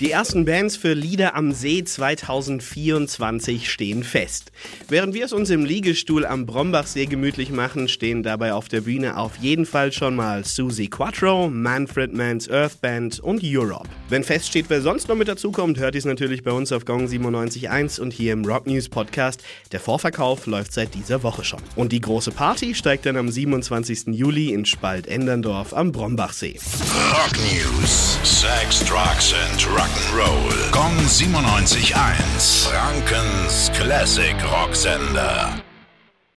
Die ersten Bands für Lieder am See 2024 stehen fest. Während wir es uns im Liegestuhl am Brombachsee gemütlich machen, stehen dabei auf der Bühne auf jeden Fall schon mal Susie Quattro, Manfred Mann's Earth Band und Europe. Wenn feststeht, wer sonst noch mit dazukommt, hört ihr es natürlich bei uns auf Gong 97.1 und hier im Rock News Podcast. Der Vorverkauf läuft seit dieser Woche schon. Und die große Party steigt dann am 27. Juli in Spalt-Enderndorf am Brombachsee. Rock News. Sex, Drugs and Rock'n'Roll. Gong 97.1. Frankens Classic Rocksender.